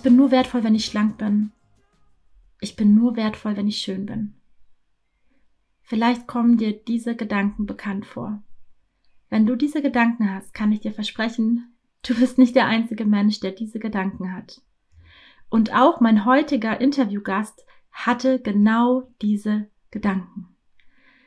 Ich bin nur wertvoll, wenn ich schlank bin. Ich bin nur wertvoll, wenn ich schön bin. Vielleicht kommen dir diese Gedanken bekannt vor. Wenn du diese Gedanken hast, kann ich dir versprechen, du bist nicht der einzige Mensch, der diese Gedanken hat. Und auch mein heutiger Interviewgast hatte genau diese Gedanken.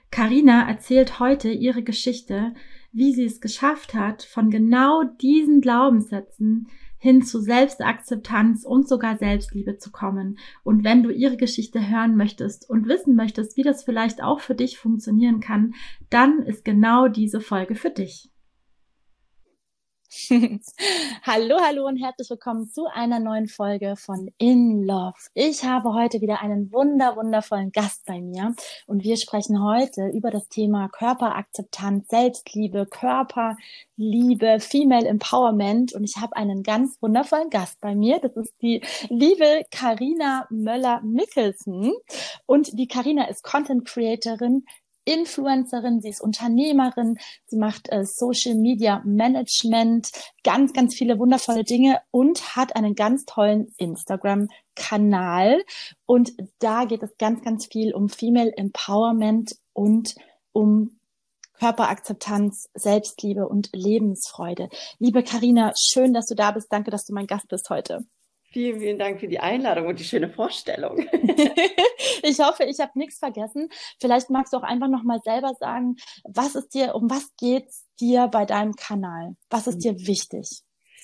Karina erzählt heute ihre Geschichte, wie sie es geschafft hat, von genau diesen Glaubenssätzen hin zu Selbstakzeptanz und sogar Selbstliebe zu kommen. Und wenn du ihre Geschichte hören möchtest und wissen möchtest, wie das vielleicht auch für dich funktionieren kann, dann ist genau diese Folge für dich. hallo, hallo und herzlich willkommen zu einer neuen Folge von In Love. Ich habe heute wieder einen wunder, wundervollen Gast bei mir und wir sprechen heute über das Thema Körperakzeptanz, Selbstliebe, Körperliebe, Female Empowerment und ich habe einen ganz wundervollen Gast bei mir. Das ist die liebe Karina Möller-Mickelsen und die Karina ist Content Creatorin, Influencerin, sie ist Unternehmerin, sie macht äh, Social Media Management, ganz, ganz viele wundervolle Dinge und hat einen ganz tollen Instagram-Kanal. Und da geht es ganz, ganz viel um Female Empowerment und um Körperakzeptanz, Selbstliebe und Lebensfreude. Liebe Karina, schön, dass du da bist. Danke, dass du mein Gast bist heute. Vielen, vielen Dank für die Einladung und die schöne Vorstellung. ich hoffe, ich habe nichts vergessen. Vielleicht magst du auch einfach noch mal selber sagen, was ist dir, um was geht's dir bei deinem Kanal? Was ist dir wichtig?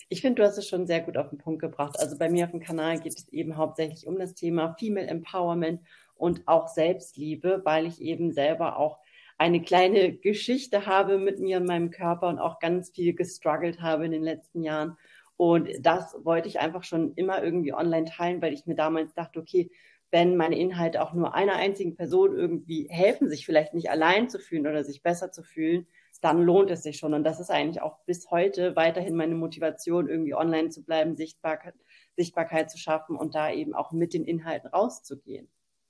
Ich finde, du hast es schon sehr gut auf den Punkt gebracht. Also bei mir auf dem Kanal geht es eben hauptsächlich um das Thema Female Empowerment und auch Selbstliebe, weil ich eben selber auch eine kleine Geschichte habe mit mir und meinem Körper und auch ganz viel gestruggelt habe in den letzten Jahren und das wollte ich einfach schon immer irgendwie online teilen, weil ich mir damals dachte, okay, wenn meine Inhalte auch nur einer einzigen Person irgendwie helfen, sich vielleicht nicht allein zu fühlen oder sich besser zu fühlen, dann lohnt es sich schon. Und das ist eigentlich auch bis heute weiterhin meine Motivation, irgendwie online zu bleiben, Sichtbarkeit, Sichtbarkeit zu schaffen und da eben auch mit den Inhalten rauszugehen.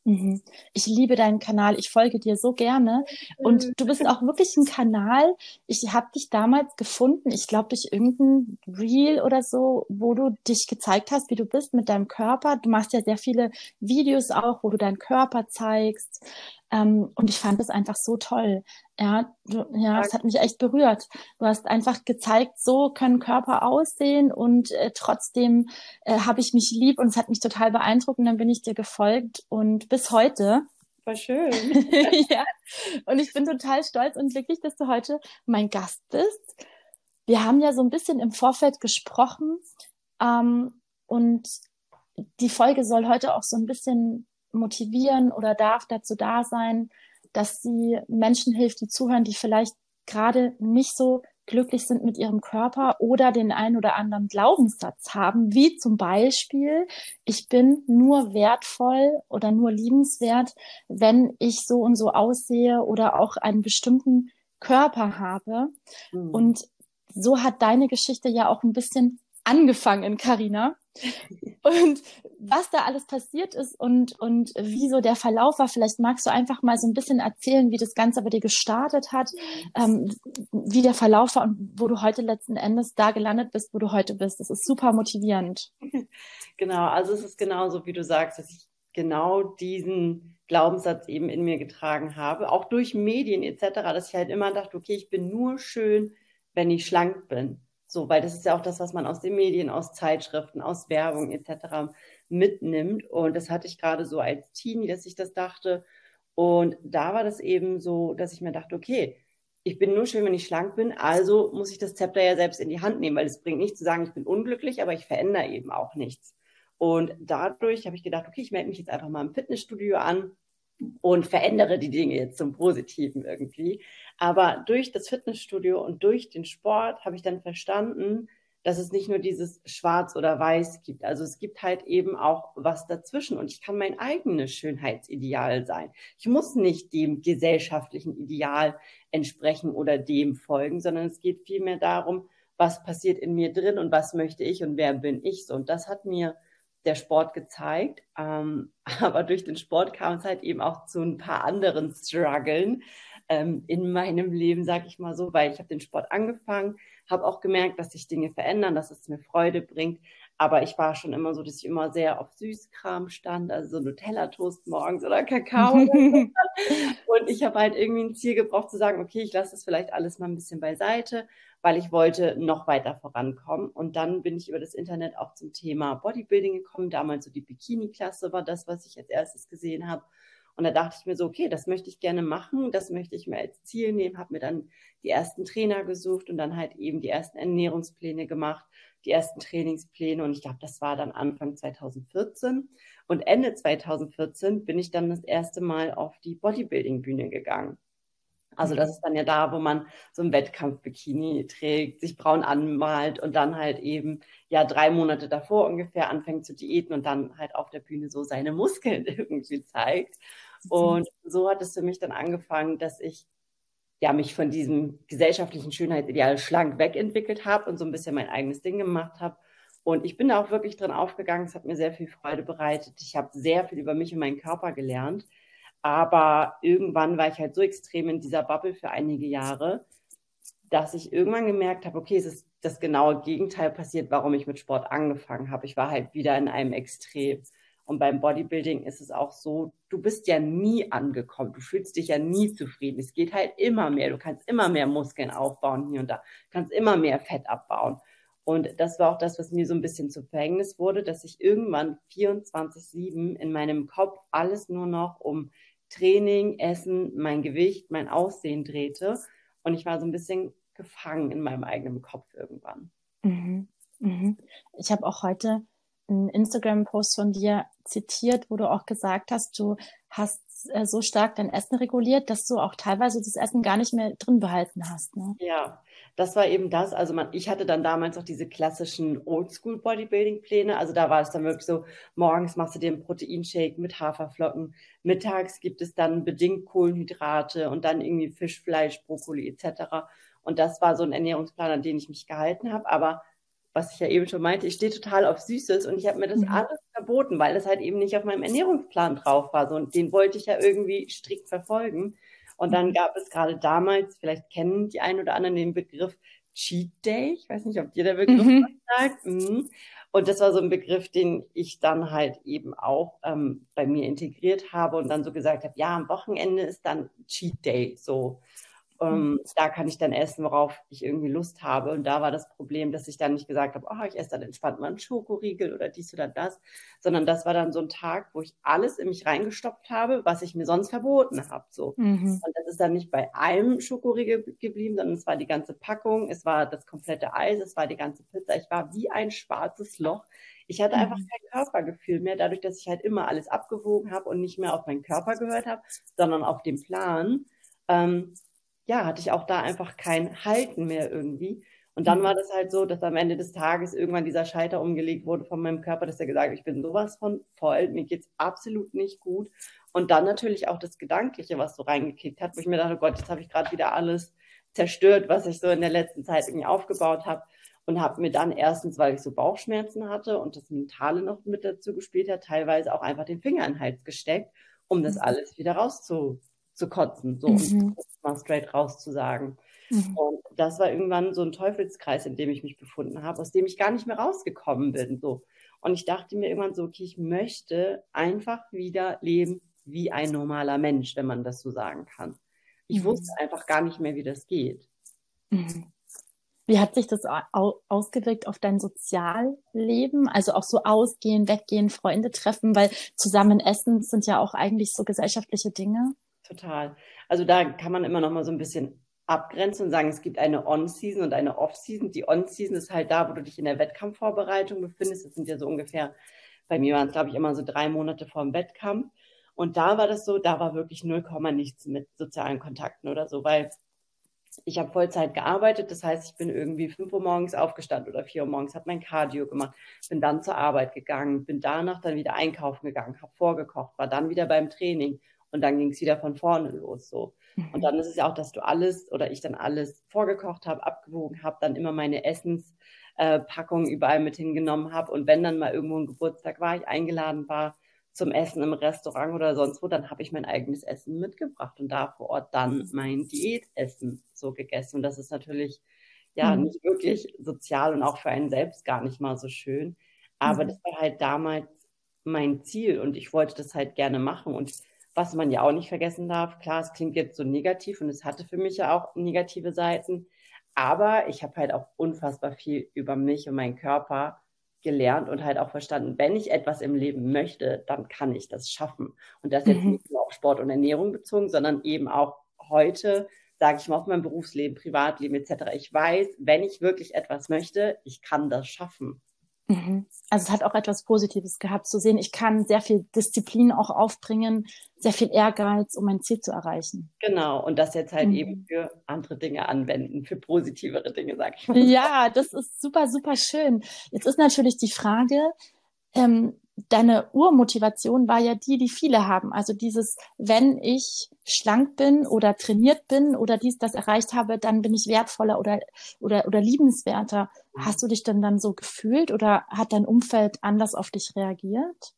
Mhm. Ich liebe deinen Kanal. Ich folge dir so gerne. Und mhm. du bist auch wirklich ein Kanal. Ich habe dich damals gefunden, ich glaube durch irgendein Reel oder so, wo du dich gezeigt hast, wie du bist mit deinem Körper. Du machst ja sehr viele Videos auch, wo du deinen Körper zeigst. Ähm, und ich fand es einfach so toll. Ja, du, ja, es hat mich echt berührt. Du hast einfach gezeigt, so können Körper aussehen und äh, trotzdem äh, habe ich mich lieb und es hat mich total beeindruckt und dann bin ich dir gefolgt und bis heute. War schön. ja. Und ich bin total stolz und glücklich, dass du heute mein Gast bist. Wir haben ja so ein bisschen im Vorfeld gesprochen ähm, und die Folge soll heute auch so ein bisschen motivieren oder darf dazu da sein, dass sie Menschen hilft, die zuhören, die vielleicht gerade nicht so glücklich sind mit ihrem Körper oder den einen oder anderen Glaubenssatz haben, wie zum Beispiel, ich bin nur wertvoll oder nur liebenswert, wenn ich so und so aussehe oder auch einen bestimmten Körper habe. Mhm. Und so hat deine Geschichte ja auch ein bisschen angefangen, Karina. Und was da alles passiert ist und, und wie so der Verlauf war, vielleicht magst du einfach mal so ein bisschen erzählen, wie das Ganze bei dir gestartet hat, ähm, wie der Verlauf war und wo du heute letzten Endes da gelandet bist, wo du heute bist. Das ist super motivierend. Genau, also es ist genauso, wie du sagst, dass ich genau diesen Glaubenssatz eben in mir getragen habe, auch durch Medien etc., dass ich halt immer dachte, okay, ich bin nur schön, wenn ich schlank bin. So, weil das ist ja auch das, was man aus den Medien, aus Zeitschriften, aus Werbung etc. mitnimmt. Und das hatte ich gerade so als Teenie, dass ich das dachte. Und da war das eben so, dass ich mir dachte, okay, ich bin nur schön, wenn ich schlank bin, also muss ich das Zepter ja selbst in die Hand nehmen, weil es bringt nichts zu sagen, ich bin unglücklich, aber ich verändere eben auch nichts. Und dadurch habe ich gedacht, okay, ich melde mich jetzt einfach mal im Fitnessstudio an und verändere die Dinge jetzt zum Positiven irgendwie. Aber durch das Fitnessstudio und durch den Sport habe ich dann verstanden, dass es nicht nur dieses Schwarz oder Weiß gibt. Also es gibt halt eben auch was dazwischen und ich kann mein eigenes Schönheitsideal sein. Ich muss nicht dem gesellschaftlichen Ideal entsprechen oder dem folgen, sondern es geht vielmehr darum, was passiert in mir drin und was möchte ich und wer bin ich so. Und das hat mir der Sport gezeigt. Ähm, aber durch den Sport kam es halt eben auch zu ein paar anderen Struggeln ähm, in meinem Leben, sag ich mal so, weil ich habe den Sport angefangen, habe auch gemerkt, dass sich Dinge verändern, dass es mir Freude bringt. Aber ich war schon immer so, dass ich immer sehr auf Süßkram stand, also so Nutella-Toast morgens oder Kakao. und ich habe halt irgendwie ein Ziel gebraucht zu sagen, okay, ich lasse das vielleicht alles mal ein bisschen beiseite, weil ich wollte noch weiter vorankommen. Und dann bin ich über das Internet auch zum Thema Bodybuilding gekommen. Damals so die Bikini-Klasse war das, was ich als erstes gesehen habe. Und da dachte ich mir so, okay, das möchte ich gerne machen, das möchte ich mir als Ziel nehmen, habe mir dann die ersten Trainer gesucht und dann halt eben die ersten Ernährungspläne gemacht, die ersten Trainingspläne und ich glaube, das war dann Anfang 2014 und Ende 2014 bin ich dann das erste Mal auf die Bodybuilding-Bühne gegangen. Also das ist dann ja da, wo man so ein Wettkampf-Bikini trägt, sich braun anmalt und dann halt eben ja drei Monate davor ungefähr anfängt zu diäten und dann halt auf der Bühne so seine Muskeln irgendwie zeigt. Mhm. Und so hat es für mich dann angefangen, dass ich ja mich von diesem gesellschaftlichen Schönheitsideal schlank wegentwickelt habe und so ein bisschen mein eigenes Ding gemacht habe. Und ich bin da auch wirklich drin aufgegangen. Es hat mir sehr viel Freude bereitet. Ich habe sehr viel über mich und meinen Körper gelernt. Aber irgendwann war ich halt so extrem in dieser Bubble für einige Jahre, dass ich irgendwann gemerkt habe, okay, es ist das genaue Gegenteil passiert, warum ich mit Sport angefangen habe. Ich war halt wieder in einem Extrem. Und beim Bodybuilding ist es auch so, du bist ja nie angekommen, du fühlst dich ja nie zufrieden. Es geht halt immer mehr, du kannst immer mehr Muskeln aufbauen hier und da, kannst immer mehr Fett abbauen. Und das war auch das, was mir so ein bisschen zu Verhängnis wurde, dass ich irgendwann 24-7 in meinem Kopf alles nur noch um Training, Essen, mein Gewicht, mein Aussehen drehte. Und ich war so ein bisschen gefangen in meinem eigenen Kopf irgendwann. Mhm. Mhm. Ich habe auch heute einen Instagram-Post von dir zitiert, wo du auch gesagt hast, du hast äh, so stark dein Essen reguliert, dass du auch teilweise das Essen gar nicht mehr drin behalten hast. Ne? Ja, das war eben das. Also man, ich hatte dann damals auch diese klassischen Oldschool-Bodybuilding-Pläne. Also da war es dann wirklich so, morgens machst du dir einen Proteinshake mit Haferflocken, mittags gibt es dann bedingt Kohlenhydrate und dann irgendwie Fisch, Fleisch, Brokkoli etc. Und das war so ein Ernährungsplan, an den ich mich gehalten habe. Aber was ich ja eben schon meinte, ich stehe total auf Süßes und ich habe mir das mhm. alles verboten, weil es halt eben nicht auf meinem Ernährungsplan drauf war. So, und den wollte ich ja irgendwie strikt verfolgen. Und dann gab es gerade damals, vielleicht kennen die einen oder anderen den Begriff Cheat Day. Ich weiß nicht, ob dir der Begriff mhm. sagt. Mhm. Und das war so ein Begriff, den ich dann halt eben auch ähm, bei mir integriert habe und dann so gesagt habe, ja, am Wochenende ist dann Cheat Day. So. Ähm, mhm. da kann ich dann essen, worauf ich irgendwie Lust habe. Und da war das Problem, dass ich dann nicht gesagt habe, oh, ich esse dann entspannt mal einen Schokoriegel oder dies oder das, sondern das war dann so ein Tag, wo ich alles in mich reingestopft habe, was ich mir sonst verboten habe. So. Mhm. Und das ist dann nicht bei einem Schokoriegel geblieben, sondern es war die ganze Packung, es war das komplette Eis, es war die ganze Pizza. Ich war wie ein schwarzes Loch. Ich hatte einfach mhm. kein Körpergefühl mehr, dadurch, dass ich halt immer alles abgewogen habe und nicht mehr auf meinen Körper gehört habe, sondern auf den Plan. Ähm, ja, hatte ich auch da einfach kein Halten mehr irgendwie. Und dann mhm. war das halt so, dass am Ende des Tages irgendwann dieser Scheiter umgelegt wurde von meinem Körper, dass er gesagt hat, ich bin sowas von voll, mir geht's absolut nicht gut. Und dann natürlich auch das Gedankliche, was so reingekickt hat, wo ich mir dachte, oh Gott, jetzt habe ich gerade wieder alles zerstört, was ich so in der letzten Zeit irgendwie aufgebaut habe. Und habe mir dann erstens, weil ich so Bauchschmerzen hatte und das Mentale noch mit dazu gespielt hat, teilweise auch einfach den Finger in den Hals gesteckt, um das mhm. alles wieder rauszu zu kotzen, so mhm. Mal straight rauszusagen. Mhm. Und das war irgendwann so ein Teufelskreis, in dem ich mich befunden habe, aus dem ich gar nicht mehr rausgekommen bin. So. Und ich dachte mir irgendwann so, okay, ich möchte einfach wieder leben wie ein normaler Mensch, wenn man das so sagen kann. Ich mhm. wusste einfach gar nicht mehr, wie das geht. Mhm. Wie hat sich das ausgewirkt auf dein Sozialleben? Also auch so ausgehen, weggehen, Freunde treffen, weil zusammen essen sind ja auch eigentlich so gesellschaftliche Dinge total. Also da kann man immer noch mal so ein bisschen abgrenzen und sagen, es gibt eine On-Season und eine Off-Season. Die On-Season ist halt da, wo du dich in der Wettkampfvorbereitung befindest. Das sind ja so ungefähr, bei mir waren es, glaube ich, immer so drei Monate vor dem Wettkampf. Und da war das so, da war wirklich 0, nichts mit sozialen Kontakten oder so, weil ich habe Vollzeit gearbeitet, das heißt, ich bin irgendwie 5 Uhr morgens aufgestanden oder 4 Uhr morgens, habe mein Cardio gemacht, bin dann zur Arbeit gegangen, bin danach dann wieder einkaufen gegangen, habe vorgekocht, war dann wieder beim Training und dann ging es wieder von vorne los so. Mhm. Und dann ist es ja auch, dass du alles oder ich dann alles vorgekocht habe, abgewogen habe, dann immer meine Essenspackungen äh, überall mit hingenommen habe und wenn dann mal irgendwo ein Geburtstag war, ich eingeladen war, zum Essen im Restaurant oder sonst wo, dann habe ich mein eigenes Essen mitgebracht und da vor Ort dann mein Diätessen so gegessen. Und das ist natürlich ja mhm. nicht wirklich sozial und auch für einen selbst gar nicht mal so schön. Aber mhm. das war halt damals mein Ziel und ich wollte das halt gerne machen. Und was man ja auch nicht vergessen darf, klar, es klingt jetzt so negativ und es hatte für mich ja auch negative Seiten. Aber ich habe halt auch unfassbar viel über mich und meinen Körper gelernt und halt auch verstanden, wenn ich etwas im Leben möchte, dann kann ich das schaffen. Und das jetzt mhm. nicht nur auf Sport und Ernährung bezogen, sondern eben auch heute, sage ich mal, auf mein Berufsleben, Privatleben etc. Ich weiß, wenn ich wirklich etwas möchte, ich kann das schaffen. Mhm. Also es hat auch etwas Positives gehabt zu sehen. Ich kann sehr viel Disziplin auch aufbringen, sehr viel Ehrgeiz, um mein Ziel zu erreichen. Genau, und das jetzt halt mhm. eben für andere Dinge anwenden, für positivere Dinge, sag ich mal. Ja, das ist super, super schön. Jetzt ist natürlich die Frage, ähm, deine Urmotivation war ja die, die viele haben. Also dieses, wenn ich schlank bin oder trainiert bin oder dies, das erreicht habe, dann bin ich wertvoller oder, oder, oder liebenswerter. Mhm. Hast du dich denn dann so gefühlt oder hat dein Umfeld anders auf dich reagiert?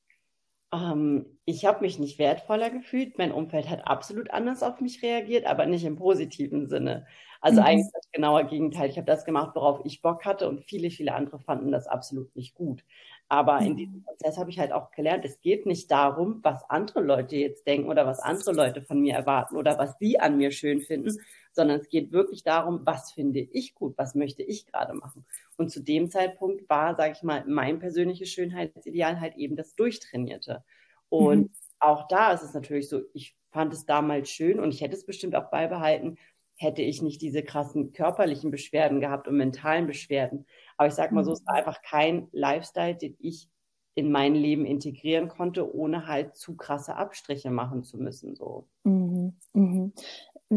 Ähm, ich habe mich nicht wertvoller gefühlt. Mein Umfeld hat absolut anders auf mich reagiert, aber nicht im positiven Sinne. Also mhm. eigentlich das genaue Gegenteil. Ich habe das gemacht, worauf ich Bock hatte und viele, viele andere fanden das absolut nicht gut. Aber in diesem mhm. Prozess habe ich halt auch gelernt, es geht nicht darum, was andere Leute jetzt denken oder was andere Leute von mir erwarten oder was sie an mir schön finden, sondern es geht wirklich darum, was finde ich gut, was möchte ich gerade machen. Und zu dem Zeitpunkt war, sage ich mal, mein persönliches Schönheitsideal halt eben das Durchtrainierte. Und mhm. auch da ist es natürlich so, ich fand es damals schön und ich hätte es bestimmt auch beibehalten, hätte ich nicht diese krassen körperlichen Beschwerden gehabt und mentalen Beschwerden. Aber ich sage mal so, es war mhm. einfach kein Lifestyle, den ich in mein Leben integrieren konnte, ohne halt zu krasse Abstriche machen zu müssen. So. Mhm, mhm.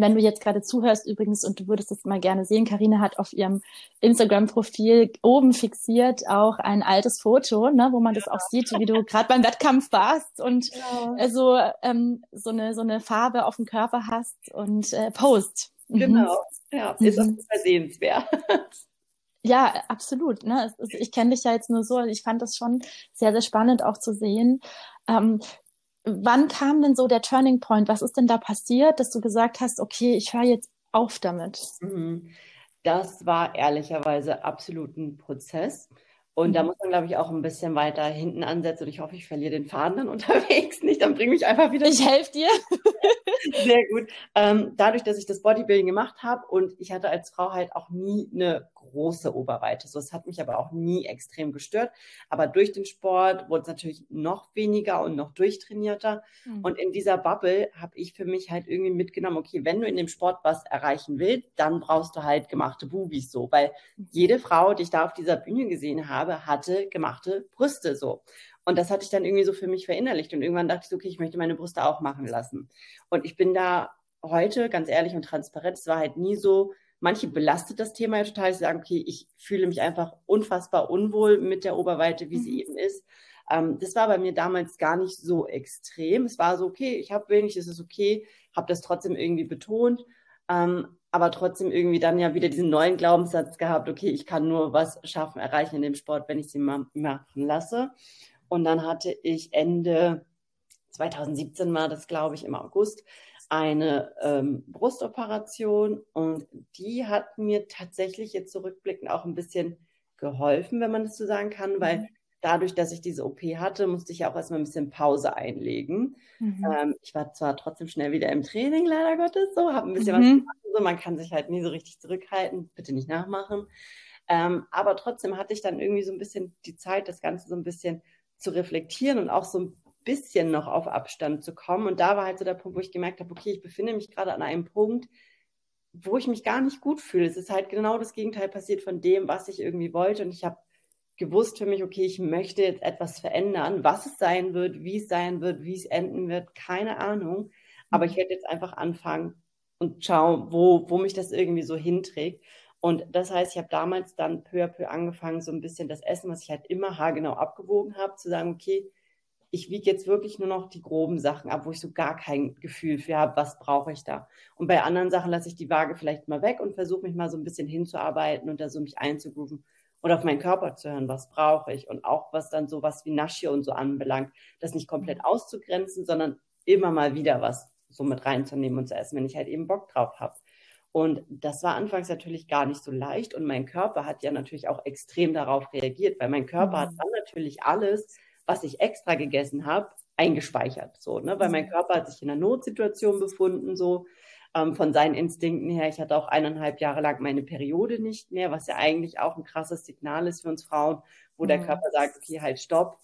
Wenn du jetzt gerade zuhörst übrigens und du würdest es mal gerne sehen, Karina hat auf ihrem Instagram-Profil oben fixiert auch ein altes Foto, ne, wo man ja. das auch sieht, wie du gerade beim Wettkampf warst und ja. äh, so, ähm, so, eine, so eine Farbe auf dem Körper hast und äh, post. Mhm. Genau, ja, ist mhm. auch sehenswert. Ja, absolut. Ne? Ich kenne dich ja jetzt nur so. Ich fand das schon sehr, sehr spannend auch zu sehen. Ähm, wann kam denn so der Turning Point? Was ist denn da passiert, dass du gesagt hast, okay, ich höre jetzt auf damit? Mhm. Das war ehrlicherweise absolut ein Prozess. Und da mhm. muss man, glaube ich, auch ein bisschen weiter hinten ansetzen. Und ich hoffe, ich verliere den Faden dann unterwegs nicht. Dann bringe ich einfach wieder. Ich helfe dir. Sehr gut. Ähm, dadurch, dass ich das Bodybuilding gemacht habe und ich hatte als Frau halt auch nie eine große Oberweite. So, es hat mich aber auch nie extrem gestört. Aber durch den Sport wurde es natürlich noch weniger und noch durchtrainierter. Mhm. Und in dieser Bubble habe ich für mich halt irgendwie mitgenommen, okay, wenn du in dem Sport was erreichen willst, dann brauchst du halt gemachte Bubis so. Weil mhm. jede Frau, die ich da auf dieser Bühne gesehen habe, hatte gemachte Brüste so. Und das hatte ich dann irgendwie so für mich verinnerlicht. Und irgendwann dachte ich so, okay, ich möchte meine Brüste auch machen lassen. Und ich bin da heute ganz ehrlich und transparent. Es war halt nie so, Manche belastet das Thema ja total. Sie sagen, okay, ich fühle mich einfach unfassbar unwohl mit der Oberweite, wie mhm. sie eben ist. Ähm, das war bei mir damals gar nicht so extrem. Es war so, okay, ich habe wenig, es ist okay, habe das trotzdem irgendwie betont, ähm, aber trotzdem irgendwie dann ja wieder diesen neuen Glaubenssatz gehabt, okay, ich kann nur was schaffen, erreichen in dem Sport, wenn ich sie mal machen lasse. Und dann hatte ich Ende 2017 war das, glaube ich, im August, eine ähm, Brustoperation und die hat mir tatsächlich jetzt zurückblickend auch ein bisschen geholfen, wenn man das so sagen kann, weil mhm. Dadurch, dass ich diese OP hatte, musste ich auch erstmal ein bisschen Pause einlegen. Mhm. Ähm, ich war zwar trotzdem schnell wieder im Training, leider Gottes, so, habe ein bisschen mhm. was gemacht, so, man kann sich halt nie so richtig zurückhalten, bitte nicht nachmachen. Ähm, aber trotzdem hatte ich dann irgendwie so ein bisschen die Zeit, das Ganze so ein bisschen zu reflektieren und auch so ein bisschen noch auf Abstand zu kommen. Und da war halt so der Punkt, wo ich gemerkt habe, okay, ich befinde mich gerade an einem Punkt, wo ich mich gar nicht gut fühle. Es ist halt genau das Gegenteil passiert von dem, was ich irgendwie wollte. Und ich habe gewusst für mich, okay, ich möchte jetzt etwas verändern. Was es sein wird, wie es sein wird, wie es enden wird, keine Ahnung. Aber ich mhm. werde jetzt einfach anfangen und schauen, wo, wo mich das irgendwie so hinträgt. Und das heißt, ich habe damals dann peu à peu angefangen, so ein bisschen das Essen, was ich halt immer haargenau abgewogen habe, zu sagen, okay, ich wiege jetzt wirklich nur noch die groben Sachen ab, wo ich so gar kein Gefühl für habe, was brauche ich da. Und bei anderen Sachen lasse ich die Waage vielleicht mal weg und versuche mich mal so ein bisschen hinzuarbeiten und da so mich einzugrooven und auf meinen Körper zu hören, was brauche ich. Und auch was dann so was wie Naschio und so anbelangt, das nicht komplett auszugrenzen, sondern immer mal wieder was so mit reinzunehmen und zu essen, wenn ich halt eben Bock drauf habe. Und das war anfangs natürlich gar nicht so leicht. Und mein Körper hat ja natürlich auch extrem darauf reagiert, weil mein Körper mhm. hat dann natürlich alles was ich extra gegessen habe, eingespeichert. So, ne? Weil mein mhm. Körper hat sich in einer Notsituation befunden, so ähm, von seinen Instinkten her. Ich hatte auch eineinhalb Jahre lang meine Periode nicht mehr, was ja eigentlich auch ein krasses Signal ist für uns Frauen, wo mhm. der Körper sagt, okay, halt, stopp.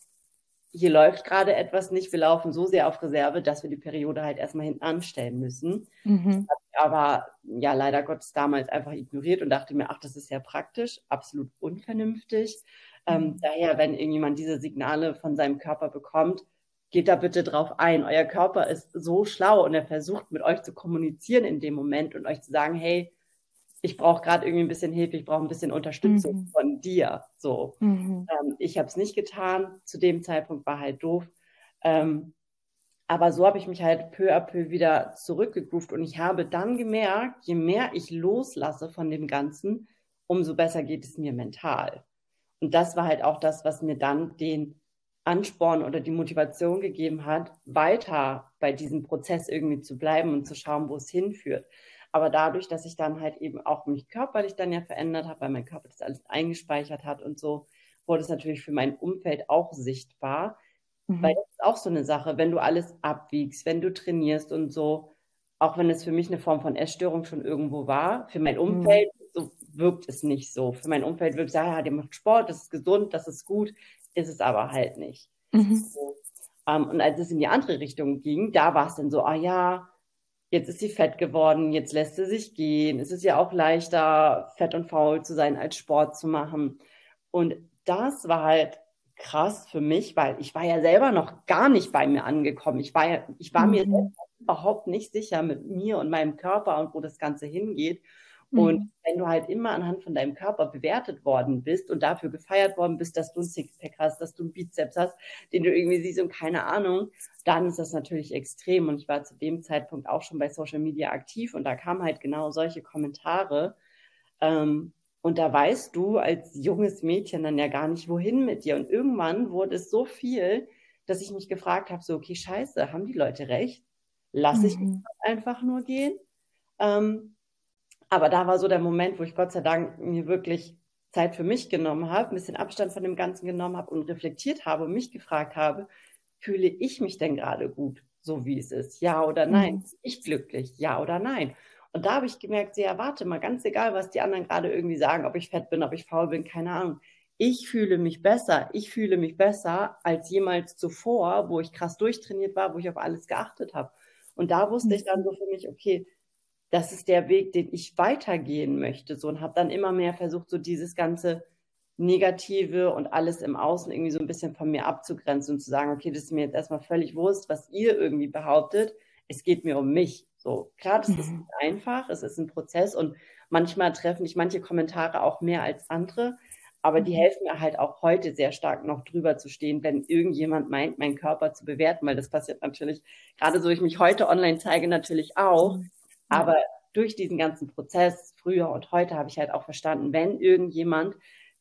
Hier läuft gerade etwas nicht. Wir laufen so sehr auf Reserve, dass wir die Periode halt erstmal hinten anstellen müssen. Mhm. Aber ja, leider Gottes damals einfach ignoriert und dachte mir, ach, das ist ja praktisch, absolut unvernünftig. Ähm, mhm. daher, wenn irgendjemand diese Signale von seinem Körper bekommt, geht da bitte drauf ein. Euer Körper ist so schlau und er versucht mit euch zu kommunizieren in dem Moment und euch zu sagen, hey, ich brauche gerade irgendwie ein bisschen Hilfe, ich brauche ein bisschen Unterstützung mhm. von dir. So, mhm. ähm, ich habe es nicht getan. Zu dem Zeitpunkt war halt doof. Ähm, aber so habe ich mich halt peu à peu wieder zurückgegroovt und ich habe dann gemerkt, je mehr ich loslasse von dem Ganzen, umso besser geht es mir mental. Und das war halt auch das, was mir dann den Ansporn oder die Motivation gegeben hat, weiter bei diesem Prozess irgendwie zu bleiben und zu schauen, wo es hinführt. Aber dadurch, dass ich dann halt eben auch mich körperlich dann ja verändert habe, weil mein Körper das alles eingespeichert hat und so, wurde es natürlich für mein Umfeld auch sichtbar. Mhm. Weil das ist auch so eine Sache, wenn du alles abwiegst, wenn du trainierst und so, auch wenn es für mich eine Form von Essstörung schon irgendwo war, für mein mhm. Umfeld mhm. so wirkt es nicht so. Für mein Umfeld wirkt es, ja, der macht Sport, das ist gesund, das ist gut, ist es aber halt nicht. Mhm. So. Ähm, und als es in die andere Richtung ging, da war es dann so, ah ja, jetzt ist sie fett geworden, jetzt lässt sie sich gehen. Es ist ja auch leichter, fett und faul zu sein, als Sport zu machen. Und das war halt krass für mich, weil ich war ja selber noch gar nicht bei mir angekommen. Ich war ja, ich war mhm. mir überhaupt nicht sicher mit mir und meinem Körper und wo das Ganze hingeht. Und mhm. wenn du halt immer anhand von deinem Körper bewertet worden bist und dafür gefeiert worden bist, dass du ein Sixpack hast, dass du einen Bizeps hast, den du irgendwie siehst und keine Ahnung, dann ist das natürlich extrem. Und ich war zu dem Zeitpunkt auch schon bei Social Media aktiv und da kamen halt genau solche Kommentare. Ähm, und da weißt du als junges Mädchen dann ja gar nicht, wohin mit dir. Und irgendwann wurde es so viel, dass ich mich gefragt habe, so, okay, scheiße, haben die Leute recht? Lass ich mhm. einfach nur gehen? Ähm, aber da war so der Moment, wo ich Gott sei Dank mir wirklich Zeit für mich genommen habe, ein bisschen Abstand von dem Ganzen genommen habe und reflektiert habe und mich gefragt habe, fühle ich mich denn gerade gut, so wie es ist? Ja oder nein? Mhm. Ich glücklich? Ja oder nein? Und da habe ich gemerkt, ja, warte mal, ganz egal, was die anderen gerade irgendwie sagen, ob ich fett bin, ob ich faul bin, keine Ahnung. Ich fühle mich besser. Ich fühle mich besser als jemals zuvor, wo ich krass durchtrainiert war, wo ich auf alles geachtet habe. Und da wusste ich dann so für mich, okay, das ist der Weg, den ich weitergehen möchte. So und habe dann immer mehr versucht, so dieses ganze Negative und alles im Außen irgendwie so ein bisschen von mir abzugrenzen und zu sagen, okay, das ist mir jetzt erstmal völlig wurscht, was ihr irgendwie behauptet. Es geht mir um mich. So, klar, das mhm. ist nicht einfach, es ist ein Prozess und manchmal treffen mich manche Kommentare auch mehr als andere, aber die mhm. helfen mir halt auch heute sehr stark noch drüber zu stehen, wenn irgendjemand meint, meinen Körper zu bewerten, weil das passiert natürlich, gerade so ich mich heute online zeige, natürlich auch. Aber durch diesen ganzen Prozess, früher und heute, habe ich halt auch verstanden, wenn irgendjemand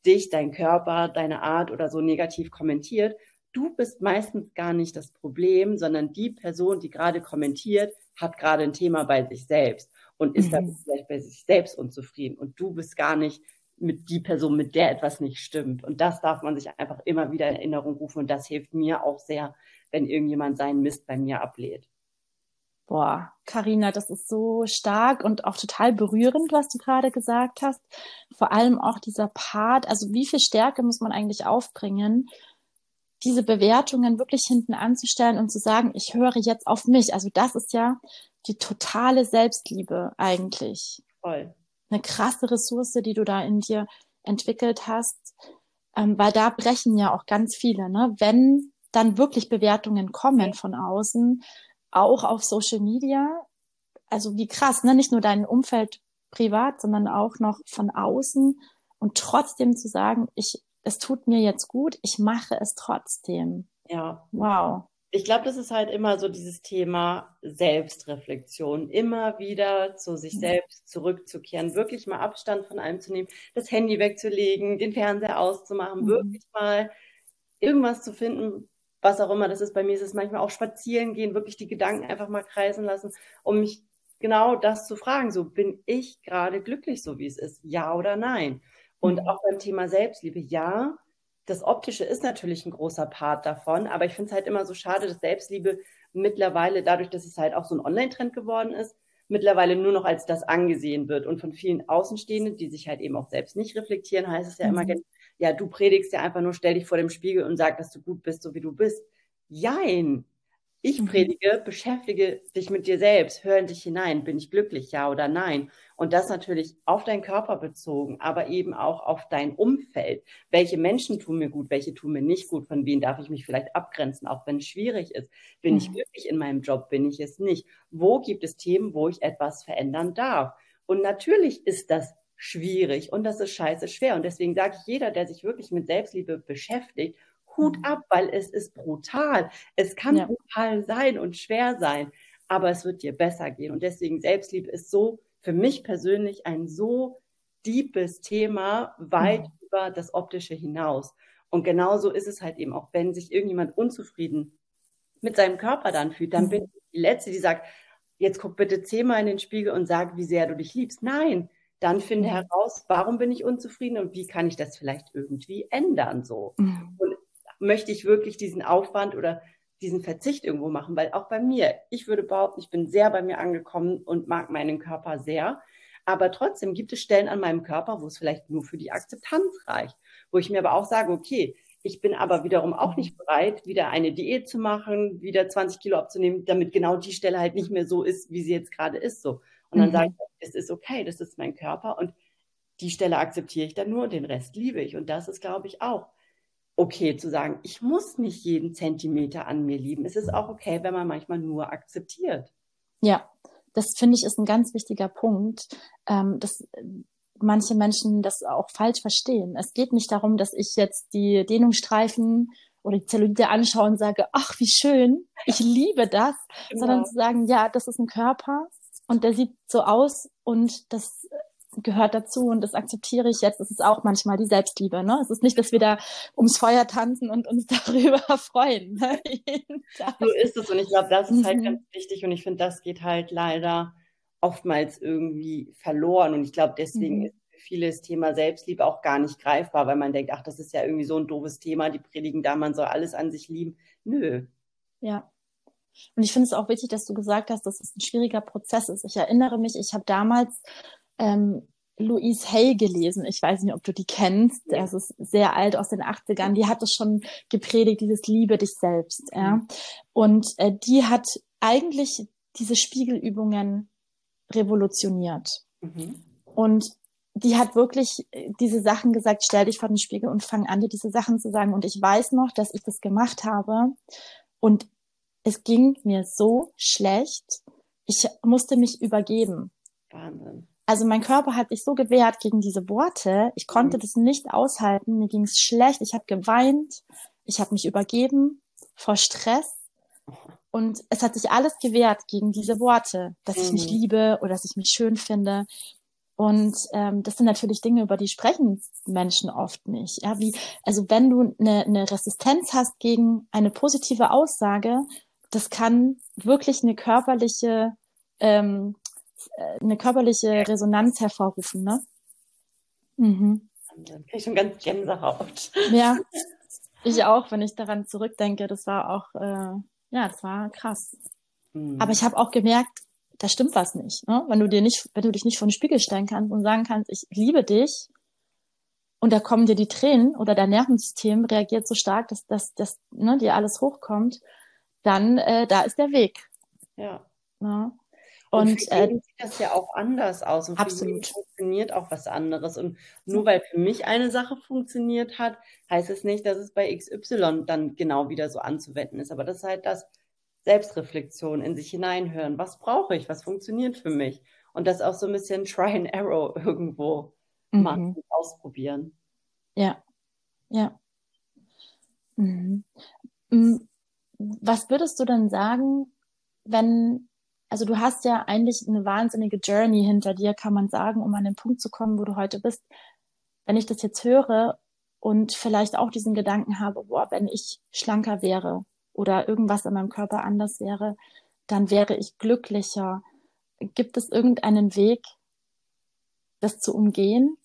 dich, dein Körper, deine Art oder so negativ kommentiert, du bist meistens gar nicht das Problem, sondern die Person, die gerade kommentiert, hat gerade ein Thema bei sich selbst und ist mhm. damit vielleicht bei sich selbst unzufrieden. Und du bist gar nicht mit die Person, mit der etwas nicht stimmt. Und das darf man sich einfach immer wieder in Erinnerung rufen. Und das hilft mir auch sehr, wenn irgendjemand seinen Mist bei mir ablehnt. Boah, Karina, das ist so stark und auch total berührend, was du gerade gesagt hast. Vor allem auch dieser Part, also wie viel Stärke muss man eigentlich aufbringen, diese Bewertungen wirklich hinten anzustellen und zu sagen, ich höre jetzt auf mich. Also das ist ja die totale Selbstliebe eigentlich. Voll. Eine krasse Ressource, die du da in dir entwickelt hast. Ähm, weil da brechen ja auch ganz viele, ne? Wenn dann wirklich Bewertungen kommen von außen, auch auf Social Media, also wie krass, ne? Nicht nur dein Umfeld privat, sondern auch noch von außen und trotzdem zu sagen, ich, es tut mir jetzt gut, ich mache es trotzdem. Ja. Wow. Ich glaube, das ist halt immer so dieses Thema Selbstreflexion, immer wieder zu sich mhm. selbst zurückzukehren, wirklich mal Abstand von allem zu nehmen, das Handy wegzulegen, den Fernseher auszumachen, mhm. wirklich mal irgendwas zu finden, was auch immer das ist. Bei mir ist es manchmal auch spazieren gehen, wirklich die Gedanken einfach mal kreisen lassen, um mich genau das zu fragen. So, bin ich gerade glücklich, so wie es ist? Ja oder nein? Und mhm. auch beim Thema Selbstliebe, ja, das Optische ist natürlich ein großer Part davon, aber ich finde es halt immer so schade, dass Selbstliebe mittlerweile, dadurch, dass es halt auch so ein Online-Trend geworden ist, mittlerweile nur noch als das angesehen wird. Und von vielen Außenstehenden, die sich halt eben auch selbst nicht reflektieren, heißt es ja mhm. Ja, du predigst ja einfach nur, stell dich vor dem Spiegel und sag, dass du gut bist, so wie du bist. Jein. Ich mhm. predige, beschäftige dich mit dir selbst, hör in dich hinein, bin ich glücklich, ja oder nein? Und das natürlich auf deinen Körper bezogen, aber eben auch auf dein Umfeld. Welche Menschen tun mir gut, welche tun mir nicht gut, von wem darf ich mich vielleicht abgrenzen, auch wenn es schwierig ist. Bin mhm. ich glücklich in meinem Job, bin ich es nicht? Wo gibt es Themen, wo ich etwas verändern darf? Und natürlich ist das schwierig und das ist scheiße schwer. Und deswegen sage ich, jeder, der sich wirklich mit Selbstliebe beschäftigt, Hut mhm. ab, weil es ist brutal. Es kann ja. brutal sein und schwer sein, aber es wird dir besser gehen. Und deswegen Selbstliebe ist so für mich persönlich ein so deepes Thema, weit mhm. über das Optische hinaus. Und genauso ist es halt eben auch, wenn sich irgendjemand unzufrieden mit seinem Körper dann fühlt, dann mhm. bin ich die Letzte, die sagt, jetzt guck bitte zehnmal in den Spiegel und sag, wie sehr du dich liebst. Nein, dann finde mhm. heraus, warum bin ich unzufrieden und wie kann ich das vielleicht irgendwie ändern so. Mhm. Und möchte ich wirklich diesen Aufwand oder diesen Verzicht irgendwo machen, weil auch bei mir, ich würde behaupten, ich bin sehr bei mir angekommen und mag meinen Körper sehr. Aber trotzdem gibt es Stellen an meinem Körper, wo es vielleicht nur für die Akzeptanz reicht. Wo ich mir aber auch sage, okay, ich bin aber wiederum auch nicht bereit, wieder eine Diät zu machen, wieder 20 Kilo abzunehmen, damit genau die Stelle halt nicht mehr so ist, wie sie jetzt gerade ist. So. Und dann mhm. sage ich, es ist okay, das ist mein Körper und die Stelle akzeptiere ich dann nur den Rest liebe ich. Und das ist, glaube ich, auch okay zu sagen, ich muss nicht jeden Zentimeter an mir lieben. Es ist auch okay, wenn man manchmal nur akzeptiert. Ja, das finde ich ist ein ganz wichtiger Punkt, ähm, dass manche Menschen das auch falsch verstehen. Es geht nicht darum, dass ich jetzt die Dehnungsstreifen oder die Zellulite anschaue und sage, ach, wie schön, ich liebe das, genau. sondern zu sagen, ja, das ist ein Körper und der sieht so aus und das gehört dazu und das akzeptiere ich jetzt. Es ist auch manchmal die Selbstliebe. Ne? Es ist nicht, dass wir da ums Feuer tanzen und uns darüber freuen. Ne? so ist es und ich glaube, das ist halt mhm. ganz wichtig und ich finde, das geht halt leider oftmals irgendwie verloren und ich glaube, deswegen mhm. ist für viele das Thema Selbstliebe auch gar nicht greifbar, weil man denkt, ach, das ist ja irgendwie so ein doofes Thema, die predigen da, man soll alles an sich lieben. Nö. Ja, und ich finde es auch wichtig, dass du gesagt hast, dass es ein schwieriger Prozess ist. Ich erinnere mich, ich habe damals ähm, Louise Hay gelesen. Ich weiß nicht, ob du die kennst. Ja. Das ist sehr alt aus den 80ern. Die hat es schon gepredigt, dieses Liebe dich selbst. Ja. Mhm. Und äh, die hat eigentlich diese Spiegelübungen revolutioniert. Mhm. Und die hat wirklich äh, diese Sachen gesagt, stell dich vor den Spiegel und fang an, dir diese Sachen zu sagen. Und ich weiß noch, dass ich das gemacht habe und es ging mir so schlecht. Ich musste mich übergeben. Wahnsinn. Also mein Körper hat sich so gewehrt gegen diese Worte. Ich konnte mhm. das nicht aushalten. Mir ging es schlecht. Ich habe geweint. Ich habe mich übergeben vor Stress. Und es hat sich alles gewehrt gegen diese Worte, dass mhm. ich mich mhm. liebe oder dass ich mich schön finde. Und ähm, das sind natürlich Dinge, über die sprechen Menschen oft nicht. Ja, wie, also wenn du eine, eine Resistenz hast gegen eine positive Aussage, das kann wirklich eine körperliche ähm, äh, eine körperliche Resonanz hervorrufen, ne? Mhm. Dann kriege ich schon ganz Gänsehaut. Ja, ich auch, wenn ich daran zurückdenke. Das war auch, äh, ja, das war krass. Mhm. Aber ich habe auch gemerkt, da stimmt was nicht. Ne? Wenn du dir nicht, wenn du dich nicht vor den Spiegel stellen kannst und sagen kannst, ich liebe dich, und da kommen dir die Tränen oder dein Nervensystem reagiert so stark, dass, dass, dass ne, dir alles hochkommt, dann äh, da ist der Weg. Ja. ja. Und, und für äh, sieht das ja auch anders aus. Und absolut. funktioniert auch was anderes. Und nur weil für mich eine Sache funktioniert hat, heißt es nicht, dass es bei XY dann genau wieder so anzuwenden ist. Aber das ist halt das Selbstreflexion in sich hineinhören. Was brauche ich? Was funktioniert für mich? Und das auch so ein bisschen Try and Arrow irgendwo mhm. machen, ausprobieren. Ja, ja. Mhm. Was würdest du denn sagen, wenn also du hast ja eigentlich eine wahnsinnige Journey hinter dir, kann man sagen, um an den Punkt zu kommen, wo du heute bist. Wenn ich das jetzt höre und vielleicht auch diesen Gedanken habe, boah, wenn ich schlanker wäre oder irgendwas in meinem Körper anders wäre, dann wäre ich glücklicher. Gibt es irgendeinen Weg, das zu umgehen?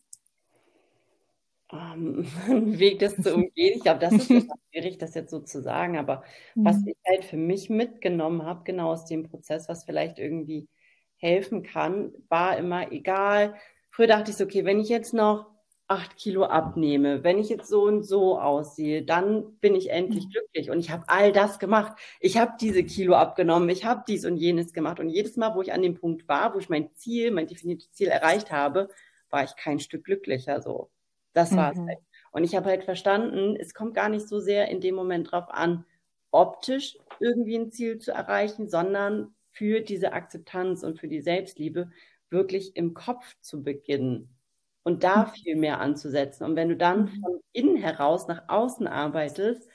Ähm, einen Weg, das zu umgehen. Ich glaube, das ist schwierig, das jetzt so zu sagen. Aber mhm. was ich halt für mich mitgenommen habe, genau aus dem Prozess, was vielleicht irgendwie helfen kann, war immer egal. Früher dachte ich so, okay, wenn ich jetzt noch acht Kilo abnehme, wenn ich jetzt so und so aussehe, dann bin ich endlich mhm. glücklich. Und ich habe all das gemacht. Ich habe diese Kilo abgenommen, ich habe dies und jenes gemacht. Und jedes Mal, wo ich an dem Punkt war, wo ich mein Ziel, mein definiertes Ziel erreicht habe, war ich kein Stück glücklicher so. Das mhm. war es halt. Und ich habe halt verstanden, es kommt gar nicht so sehr in dem Moment drauf an, optisch irgendwie ein Ziel zu erreichen, sondern für diese Akzeptanz und für die Selbstliebe wirklich im Kopf zu beginnen und da mhm. viel mehr anzusetzen. Und wenn du dann mhm. von innen heraus nach außen arbeitest,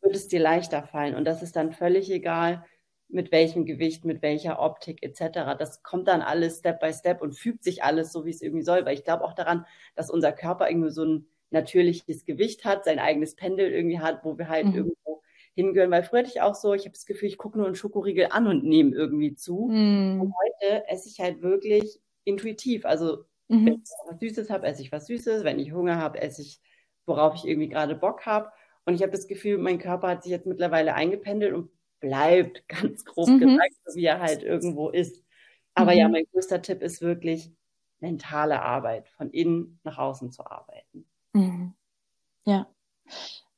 wird es dir leichter fallen. Und das ist dann völlig egal, mit welchem Gewicht, mit welcher Optik etc. Das kommt dann alles Step by Step und fügt sich alles so, wie es irgendwie soll. Weil ich glaube auch daran, dass unser Körper irgendwie so ein natürliches Gewicht hat, sein eigenes Pendel irgendwie hat, wo wir halt mhm. irgendwo hingehören. Weil früher hatte ich auch so, ich habe das Gefühl, ich gucke nur einen Schokoriegel an und nehme irgendwie zu. Mhm. Und heute esse ich halt wirklich intuitiv. Also mhm. wenn ich was Süßes habe, esse ich was Süßes. Wenn ich Hunger habe, esse ich, worauf ich irgendwie gerade Bock habe. Und ich habe das Gefühl, mein Körper hat sich jetzt mittlerweile eingependelt und bleibt, ganz grob mhm. gesagt, so wie er halt irgendwo ist. Aber mhm. ja, mein größter Tipp ist wirklich mentale Arbeit, von innen nach außen zu arbeiten. Mhm. Ja.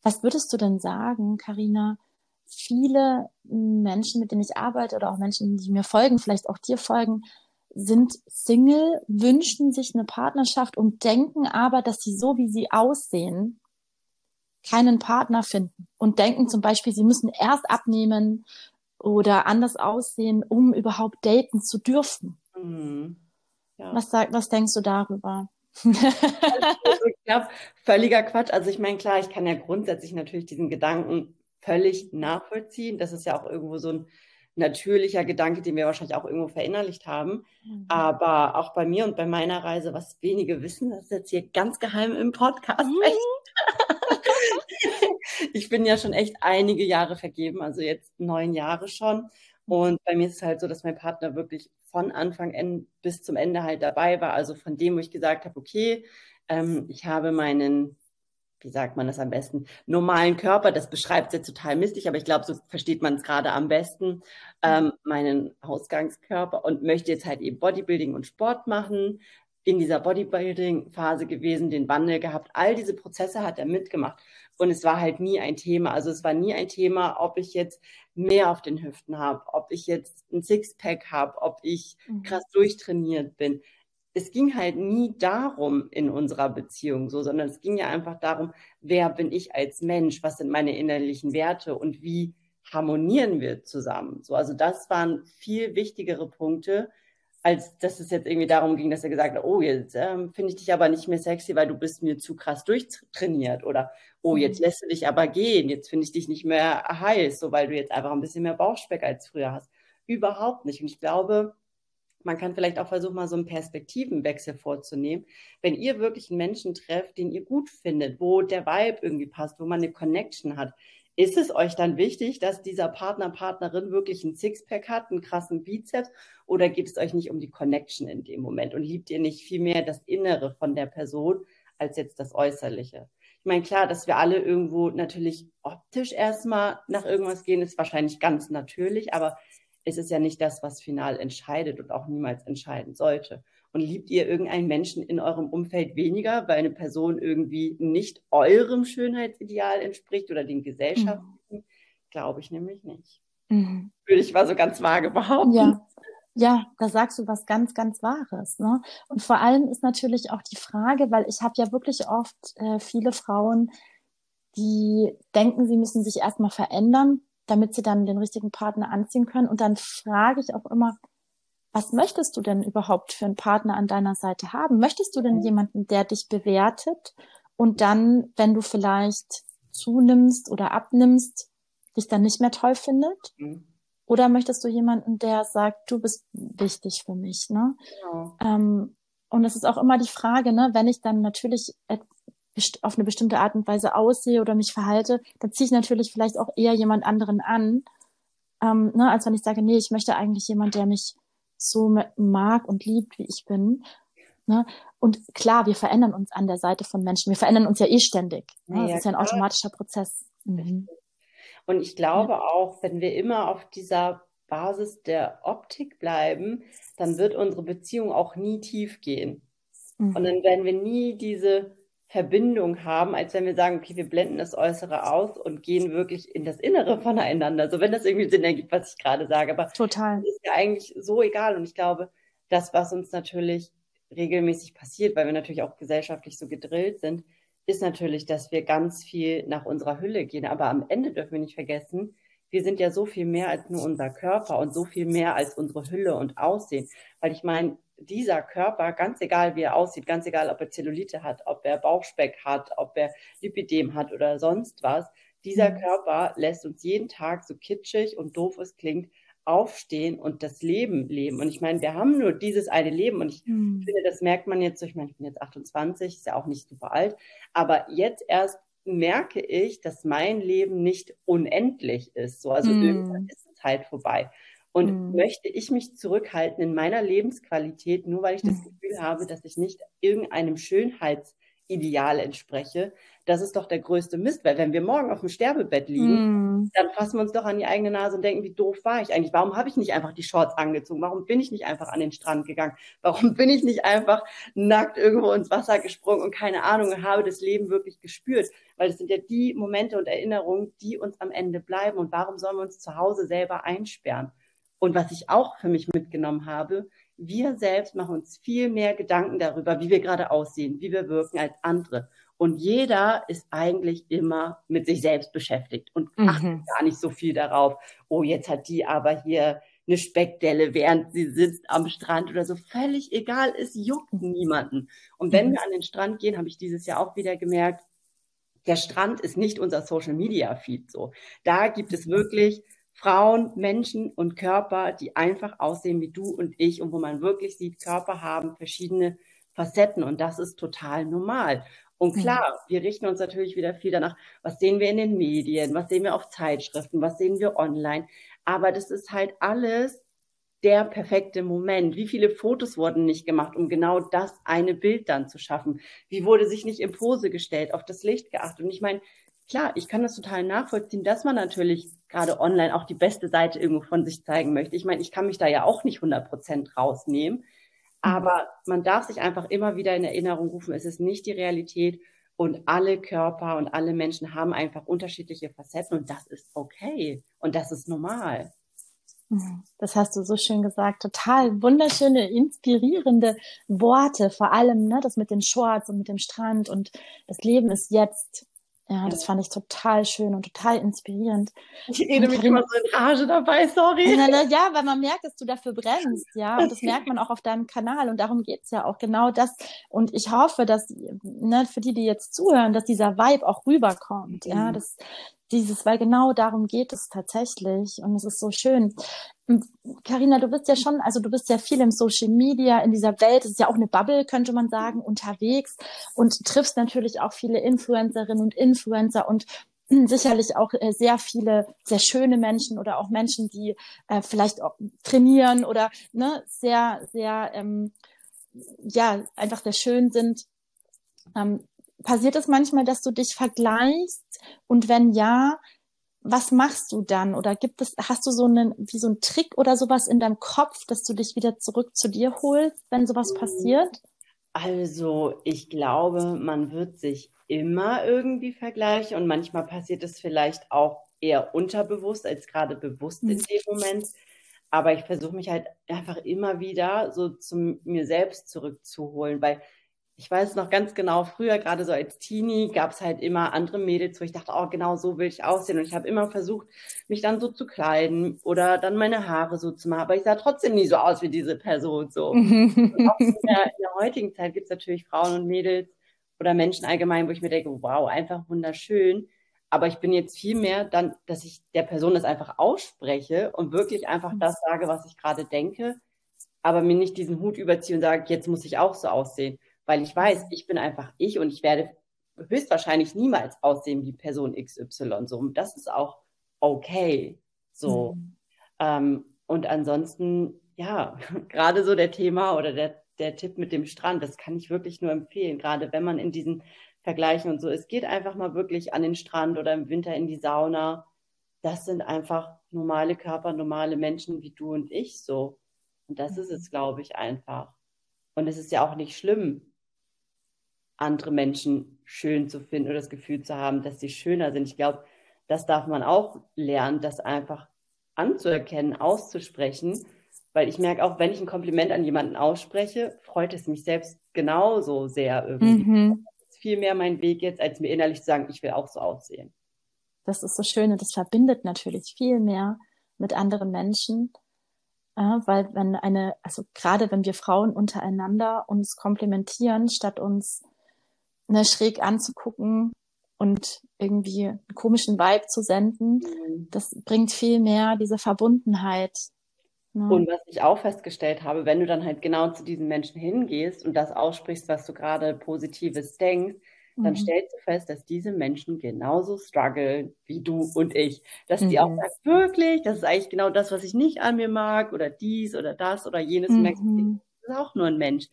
Was würdest du denn sagen, Karina? Viele Menschen, mit denen ich arbeite oder auch Menschen, die mir folgen, vielleicht auch dir folgen, sind Single, wünschen sich eine Partnerschaft und denken aber, dass sie so, wie sie aussehen, keinen Partner finden und denken zum Beispiel, sie müssen erst abnehmen oder anders aussehen, um überhaupt daten zu dürfen. Mhm. Ja. Was, sag, was denkst du darüber? ich glaube, völliger Quatsch. Also ich meine, klar, ich kann ja grundsätzlich natürlich diesen Gedanken völlig nachvollziehen. Das ist ja auch irgendwo so ein natürlicher Gedanke, den wir wahrscheinlich auch irgendwo verinnerlicht haben. Mhm. Aber auch bei mir und bei meiner Reise, was wenige wissen, das ist jetzt hier ganz geheim im Podcast. Mhm. Ich bin ja schon echt einige Jahre vergeben, also jetzt neun Jahre schon. Und bei mir ist es halt so, dass mein Partner wirklich von Anfang an bis zum Ende halt dabei war. Also von dem, wo ich gesagt habe, okay, ähm, ich habe meinen, wie sagt man das am besten, normalen Körper, das beschreibt es jetzt total mistig, aber ich glaube, so versteht man es gerade am besten, ähm, meinen Ausgangskörper und möchte jetzt halt eben Bodybuilding und Sport machen, in dieser Bodybuilding-Phase gewesen, den Wandel gehabt. All diese Prozesse hat er mitgemacht. Und es war halt nie ein Thema. Also es war nie ein Thema, ob ich jetzt mehr auf den Hüften habe, ob ich jetzt ein Sixpack habe, ob ich mhm. krass durchtrainiert bin. Es ging halt nie darum in unserer Beziehung so, sondern es ging ja einfach darum, wer bin ich als Mensch, was sind meine innerlichen Werte und wie harmonieren wir zusammen. So, also das waren viel wichtigere Punkte, als dass es jetzt irgendwie darum ging, dass er gesagt hat, oh, jetzt ähm, finde ich dich aber nicht mehr sexy, weil du bist mir zu krass durchtrainiert oder oh, jetzt mhm. lässt du dich aber gehen, jetzt finde ich dich nicht mehr heiß, so weil du jetzt einfach ein bisschen mehr Bauchspeck als früher hast. Überhaupt nicht. Und ich glaube, man kann vielleicht auch versuchen, mal so einen Perspektivenwechsel vorzunehmen. Wenn ihr wirklich einen Menschen trefft, den ihr gut findet, wo der Vibe irgendwie passt, wo man eine Connection hat, ist es euch dann wichtig, dass dieser Partner, Partnerin wirklich ein Sixpack hat, einen krassen Bizeps? Oder geht es euch nicht um die Connection in dem Moment? Und liebt ihr nicht viel mehr das Innere von der Person als jetzt das Äußerliche? Ich meine, klar, dass wir alle irgendwo natürlich optisch erstmal nach irgendwas gehen, ist wahrscheinlich ganz natürlich, aber es ist ja nicht das, was final entscheidet und auch niemals entscheiden sollte. Und liebt ihr irgendeinen Menschen in eurem Umfeld weniger, weil eine Person irgendwie nicht eurem Schönheitsideal entspricht oder den gesellschaftlichen? Mhm. Glaube ich nämlich nicht. Mhm. Würde ich mal so ganz vage behaupten. Ja. Ja, da sagst du was ganz, ganz Wahres. Ne? Und vor allem ist natürlich auch die Frage, weil ich habe ja wirklich oft äh, viele Frauen, die denken, sie müssen sich erstmal verändern, damit sie dann den richtigen Partner anziehen können. Und dann frage ich auch immer, was möchtest du denn überhaupt für einen Partner an deiner Seite haben? Möchtest du denn mhm. jemanden, der dich bewertet und dann, wenn du vielleicht zunimmst oder abnimmst, dich dann nicht mehr toll findet? Mhm. Oder möchtest du jemanden, der sagt, du bist wichtig für mich, ne? Ja. Ähm, und es ist auch immer die Frage, ne, wenn ich dann natürlich auf eine bestimmte Art und Weise aussehe oder mich verhalte, dann ziehe ich natürlich vielleicht auch eher jemand anderen an, ähm, ne, als wenn ich sage, nee, ich möchte eigentlich jemand, der mich so mag und liebt, wie ich bin. Ne? Und klar, wir verändern uns an der Seite von Menschen. Wir verändern uns ja eh ständig. Ne? Ja, das ist ja ein automatischer Prozess. Mhm. Und ich glaube ja. auch, wenn wir immer auf dieser Basis der Optik bleiben, dann wird unsere Beziehung auch nie tief gehen. Mhm. Und dann werden wir nie diese Verbindung haben, als wenn wir sagen, okay, wir blenden das Äußere aus und gehen wirklich in das Innere voneinander. So, wenn das irgendwie Sinn ergibt, was ich gerade sage. Aber total. Ist ja eigentlich so egal. Und ich glaube, das, was uns natürlich regelmäßig passiert, weil wir natürlich auch gesellschaftlich so gedrillt sind, ist natürlich, dass wir ganz viel nach unserer Hülle gehen. Aber am Ende dürfen wir nicht vergessen, wir sind ja so viel mehr als nur unser Körper und so viel mehr als unsere Hülle und Aussehen. Weil ich meine, dieser Körper, ganz egal wie er aussieht, ganz egal ob er Zellulite hat, ob er Bauchspeck hat, ob er Lipidem hat oder sonst was, dieser mhm. Körper lässt uns jeden Tag, so kitschig und doof es klingt, aufstehen und das Leben leben. Und ich meine, wir haben nur dieses eine Leben und ich mhm. finde, das merkt man jetzt, ich meine, ich bin jetzt 28, ist ja auch nicht super alt, aber jetzt erst merke ich, dass mein Leben nicht unendlich ist. So, also mhm. irgendwann ist die Zeit vorbei. Und mhm. möchte ich mich zurückhalten in meiner Lebensqualität, nur weil ich das mhm. Gefühl habe, dass ich nicht irgendeinem Schönheitsideal entspreche, das ist doch der größte Mist, weil wenn wir morgen auf dem Sterbebett liegen, mm. dann fassen wir uns doch an die eigene Nase und denken, wie doof war ich eigentlich? Warum habe ich nicht einfach die Shorts angezogen? Warum bin ich nicht einfach an den Strand gegangen? Warum bin ich nicht einfach nackt irgendwo ins Wasser gesprungen und keine Ahnung, habe das Leben wirklich gespürt? Weil das sind ja die Momente und Erinnerungen, die uns am Ende bleiben. Und warum sollen wir uns zu Hause selber einsperren? Und was ich auch für mich mitgenommen habe, wir selbst machen uns viel mehr Gedanken darüber, wie wir gerade aussehen, wie wir wirken als andere. Und jeder ist eigentlich immer mit sich selbst beschäftigt und mhm. achtet gar nicht so viel darauf, oh, jetzt hat die aber hier eine Speckdelle, während sie sitzt am Strand oder so. Völlig egal, es juckt niemanden. Und wenn mhm. wir an den Strand gehen, habe ich dieses Jahr auch wieder gemerkt, der Strand ist nicht unser Social Media Feed so. Da gibt es wirklich Frauen, Menschen und Körper, die einfach aussehen wie du und ich und wo man wirklich sieht, Körper haben verschiedene Facetten und das ist total normal. Und klar, wir richten uns natürlich wieder viel danach, was sehen wir in den Medien, was sehen wir auf Zeitschriften, was sehen wir online. Aber das ist halt alles der perfekte Moment. Wie viele Fotos wurden nicht gemacht, um genau das eine Bild dann zu schaffen? Wie wurde sich nicht in Pose gestellt, auf das Licht geachtet? Und ich meine, klar, ich kann das total nachvollziehen, dass man natürlich gerade online auch die beste Seite irgendwo von sich zeigen möchte. Ich meine, ich kann mich da ja auch nicht 100 Prozent rausnehmen. Mhm. Aber man darf sich einfach immer wieder in Erinnerung rufen, es ist nicht die Realität und alle Körper und alle Menschen haben einfach unterschiedliche Facetten und das ist okay und das ist normal. Mhm. Das hast du so schön gesagt. Total wunderschöne, inspirierende Worte. Vor allem, ne, das mit den Shorts und mit dem Strand und das Leben ist jetzt. Ja, das fand ich total schön und total inspirierend. Ich rede mich immer so in Rage dabei, sorry. Na, na, ja, weil man merkt, dass du dafür brennst, ja. Und das merkt man auch auf deinem Kanal. Und darum geht's ja auch genau das. Und ich hoffe, dass, ne, für die, die jetzt zuhören, dass dieser Vibe auch rüberkommt, mhm. ja. Das, dieses, weil genau darum geht es tatsächlich. Und es ist so schön. Karina, du bist ja schon, also du bist ja viel im Social Media, in dieser Welt, es ist ja auch eine Bubble, könnte man sagen, unterwegs und triffst natürlich auch viele Influencerinnen und Influencer und sicherlich auch äh, sehr viele sehr schöne Menschen oder auch Menschen, die äh, vielleicht auch trainieren oder ne, sehr, sehr, ähm, ja, einfach sehr schön sind. Ähm, passiert es manchmal, dass du dich vergleichst? Und wenn ja, was machst du dann? Oder gibt es, hast du so einen, wie so einen Trick oder sowas in deinem Kopf, dass du dich wieder zurück zu dir holst, wenn sowas passiert? Also, ich glaube, man wird sich immer irgendwie vergleichen und manchmal passiert es vielleicht auch eher unterbewusst als gerade bewusst in mhm. dem Moment. Aber ich versuche mich halt einfach immer wieder so zu mir selbst zurückzuholen, weil ich weiß noch ganz genau, früher, gerade so als Teenie, gab es halt immer andere Mädels, wo ich dachte, oh, genau so will ich aussehen. Und ich habe immer versucht, mich dann so zu kleiden oder dann meine Haare so zu machen. Aber ich sah trotzdem nie so aus wie diese Person. So. auch in der, in der heutigen Zeit gibt es natürlich Frauen und Mädels oder Menschen allgemein, wo ich mir denke, wow, einfach wunderschön. Aber ich bin jetzt viel mehr dann, dass ich der Person das einfach ausspreche und wirklich einfach mhm. das sage, was ich gerade denke, aber mir nicht diesen Hut überziehe und sage, jetzt muss ich auch so aussehen weil ich weiß, ich bin einfach ich und ich werde höchstwahrscheinlich niemals aussehen wie Person XY. So, und das ist auch okay. So. Mhm. Ähm, und ansonsten, ja, gerade so der Thema oder der, der Tipp mit dem Strand, das kann ich wirklich nur empfehlen, gerade wenn man in diesen Vergleichen und so, es geht einfach mal wirklich an den Strand oder im Winter in die Sauna. Das sind einfach normale Körper, normale Menschen wie du und ich so. Und das ist es, glaube ich, einfach. Und es ist ja auch nicht schlimm, andere Menschen schön zu finden oder das Gefühl zu haben, dass sie schöner sind. Ich glaube, das darf man auch lernen, das einfach anzuerkennen, auszusprechen. Weil ich merke auch, wenn ich ein Kompliment an jemanden ausspreche, freut es mich selbst genauso sehr irgendwie. Mhm. Das ist viel mehr mein Weg jetzt, als mir innerlich zu sagen, ich will auch so aussehen. Das ist so schön und das verbindet natürlich viel mehr mit anderen Menschen. Ja, weil wenn eine, also gerade wenn wir Frauen untereinander uns komplimentieren, statt uns ne, schräg anzugucken und irgendwie einen komischen Vibe zu senden. Mhm. Das bringt viel mehr diese Verbundenheit. Ne? Und was ich auch festgestellt habe, wenn du dann halt genau zu diesen Menschen hingehst und das aussprichst, was du gerade Positives denkst, dann mhm. stellst du fest, dass diese Menschen genauso strugglen wie du und ich. Dass mhm. die auch mhm. sagen, wirklich, das ist eigentlich genau das, was ich nicht an mir mag oder dies oder das oder jenes. Mhm. Merkst, das ist auch nur ein Mensch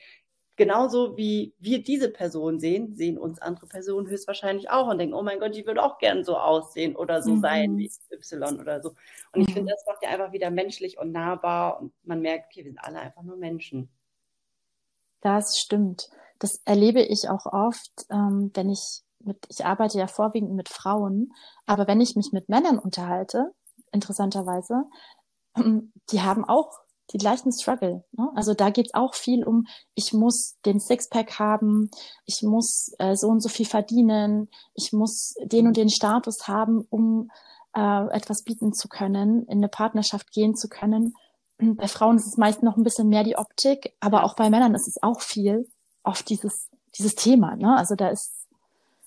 genauso wie wir diese Person sehen, sehen uns andere Personen höchstwahrscheinlich auch und denken, oh mein Gott, die würde auch gern so aussehen oder so mhm. sein wie Y oder so. Und mhm. ich finde, das macht ja einfach wieder menschlich und nahbar und man merkt, okay, wir sind alle einfach nur Menschen. Das stimmt. Das erlebe ich auch oft, ähm, wenn ich mit, ich arbeite ja vorwiegend mit Frauen, aber wenn ich mich mit Männern unterhalte, interessanterweise, die haben auch die gleichen Struggle. Ne? Also da geht's auch viel um, ich muss den Sixpack haben, ich muss äh, so und so viel verdienen, ich muss den und den Status haben, um äh, etwas bieten zu können, in eine Partnerschaft gehen zu können. Bei Frauen ist es meist noch ein bisschen mehr die Optik, aber auch bei Männern ist es auch viel oft dieses, dieses Thema. Ne? Also da ist,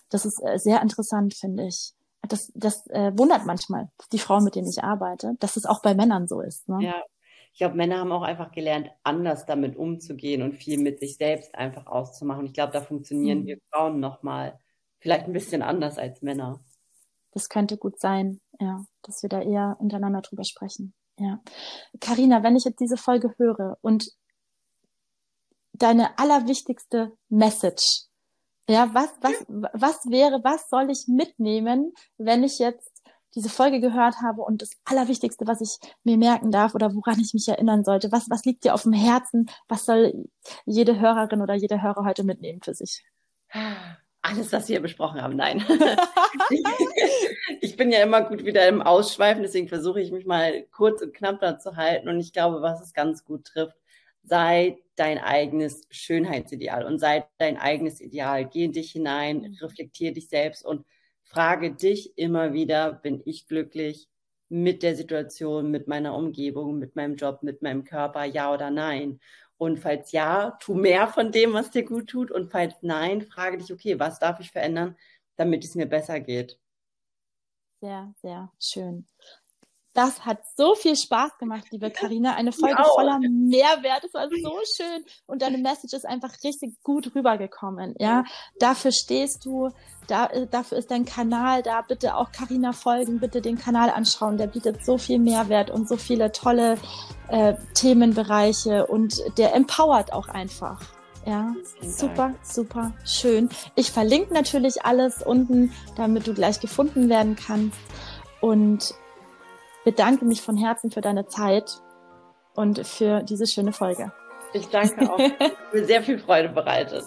das ist äh, sehr interessant, finde ich. Das, das äh, wundert manchmal die Frauen, mit denen ich arbeite, dass es auch bei Männern so ist. Ne? Ja, ich glaube, Männer haben auch einfach gelernt, anders damit umzugehen und viel mit sich selbst einfach auszumachen. Ich glaube, da funktionieren mhm. wir Frauen nochmal vielleicht ein bisschen anders als Männer. Das könnte gut sein, ja, dass wir da eher untereinander drüber sprechen. Ja. Carina, wenn ich jetzt diese Folge höre und deine allerwichtigste Message, ja, was, was, was wäre, was soll ich mitnehmen, wenn ich jetzt diese Folge gehört habe und das Allerwichtigste, was ich mir merken darf oder woran ich mich erinnern sollte, was, was liegt dir auf dem Herzen, was soll jede Hörerin oder jeder Hörer heute mitnehmen für sich? Alles, was wir besprochen haben, nein. ich bin ja immer gut wieder im Ausschweifen, deswegen versuche ich mich mal kurz und knapp dazu halten. Und ich glaube, was es ganz gut trifft, sei dein eigenes Schönheitsideal und sei dein eigenes Ideal. Geh in dich hinein, mhm. reflektier dich selbst und frage dich immer wieder, bin ich glücklich mit der Situation, mit meiner Umgebung, mit meinem Job, mit meinem Körper, ja oder nein? Und falls ja, tu mehr von dem, was dir gut tut. Und falls nein, frage dich, okay, was darf ich verändern, damit es mir besser geht? Sehr, sehr schön. Das hat so viel Spaß gemacht, liebe Karina. Eine Folge voller Mehrwert. Es war so schön. Und deine Message ist einfach richtig gut rübergekommen. Ja, dafür stehst du. Da, äh, dafür ist dein Kanal da. Bitte auch Karina folgen. Bitte den Kanal anschauen. Der bietet so viel Mehrwert und so viele tolle äh, Themenbereiche und der empowert auch einfach. Ja, super, super schön. Ich verlinke natürlich alles unten, damit du gleich gefunden werden kannst. Und bedanke mich von Herzen für deine Zeit und für diese schöne Folge. Ich danke auch. mir sehr viel Freude bereitet.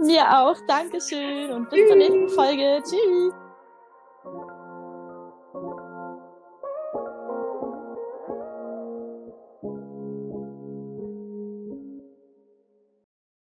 Mir auch. Dankeschön und bis zur nächsten Folge. Tschüss.